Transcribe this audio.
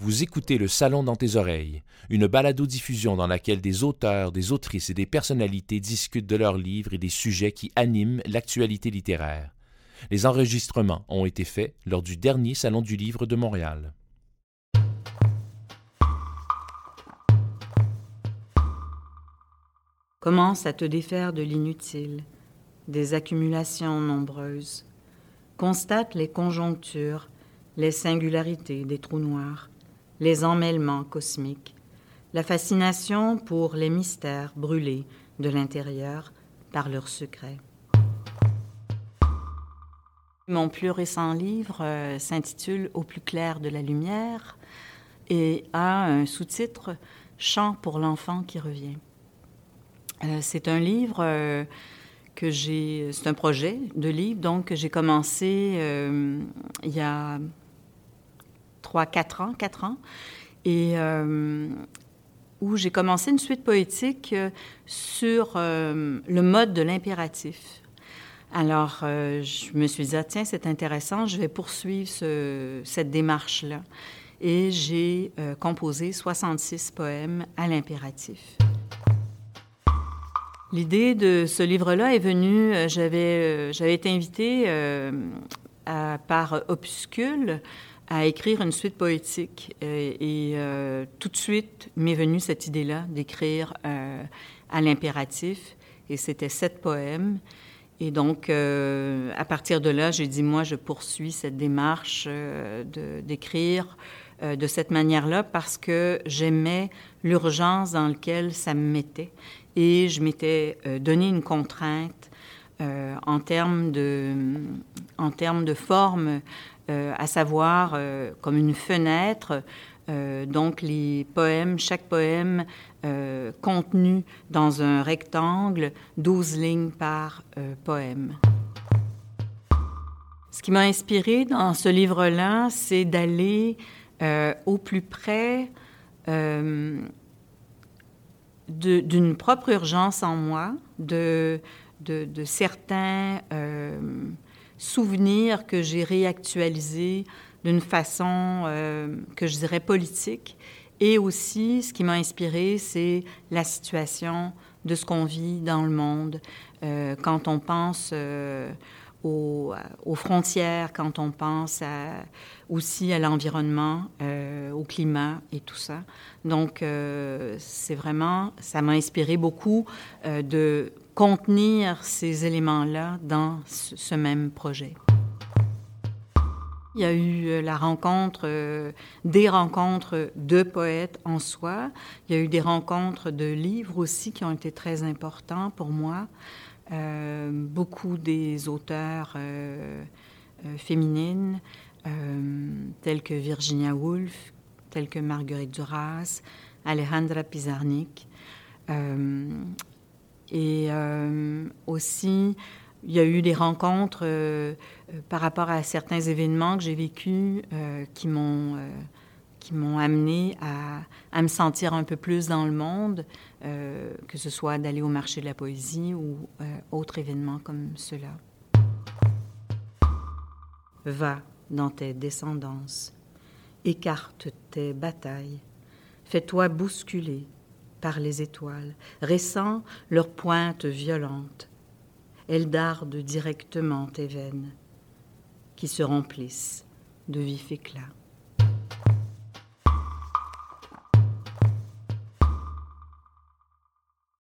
Vous écoutez Le Salon dans tes oreilles, une balado-diffusion dans laquelle des auteurs, des autrices et des personnalités discutent de leurs livres et des sujets qui animent l'actualité littéraire. Les enregistrements ont été faits lors du dernier Salon du Livre de Montréal. Commence à te défaire de l'inutile, des accumulations nombreuses? Constate les conjonctures, les singularités des trous noirs les emmêlements cosmiques, la fascination pour les mystères brûlés de l'intérieur par leurs secrets. Mon plus récent livre euh, s'intitule Au plus clair de la lumière et a un sous-titre Chant pour l'enfant qui revient. Euh, c'est un livre euh, que j'ai, c'est un projet de livre donc que j'ai commencé il y a trois, quatre ans, quatre ans, et euh, où j'ai commencé une suite poétique euh, sur euh, le mode de l'impératif. Alors, je me suis dit, ah, tiens, c'est intéressant, je vais poursuivre cette démarche-là. Et j'ai composé 66 poèmes à l'impératif. L'idée de ce livre-là est venue, j'avais, j'avais été invitée par Opuscule à écrire une suite poétique. Euh, et, euh, tout de suite m'est venue cette idée-là d'écrire euh, à l'impératif. Et c'était sept poèmes. Et donc, à partir de là, j'ai dit, moi, je poursuis cette démarche d'écrire de, cette manière-là parce que j'aimais l'urgence dans laquelle ça me mettait. Et je m'étais donné une contrainte en termes de, en termes de forme euh, à savoir euh, comme une fenêtre. Euh, donc les poèmes, chaque poème contenu dans un rectangle, 12 lignes par poème. Ce qui m'a inspiré dans ce livre-là, c'est d'aller au plus près d'une propre urgence en moi, de, de certains souvenirs que j'ai réactualisés d'une façon euh, que je dirais politique. Et aussi, ce qui m'a inspiré, c'est la situation de ce qu'on vit dans le monde. Euh, quand on pense euh, aux, aux, frontières, quand on pense aussi à l'environnement, au climat et tout ça. Donc, c'est vraiment, ça m'a inspiré beaucoup de contenir ces éléments-là dans ce même projet. Il y a eu euh, la rencontre, euh, des rencontres de poètes en soi. Il y a eu des rencontres de livres aussi qui ont été très importants pour moi. Euh, beaucoup des auteurs féminines, tels que Virginia Woolf, tels que Marguerite Duras, Alejandra Pizarnik. Et euh, aussi, il y a eu des rencontres euh, euh, par rapport à certains événements que j'ai vécus qui m'ont qui m'ont amené à, à, me sentir un peu plus dans le monde, que ce soit d'aller au marché de la poésie ou autres événements comme cela. Va dans tes descendances, écarte tes batailles, fais-toi bousculer, par les étoiles, ressent leurs pointes violentes. Elles dardent directement tes veines, qui se remplissent de vif éclat.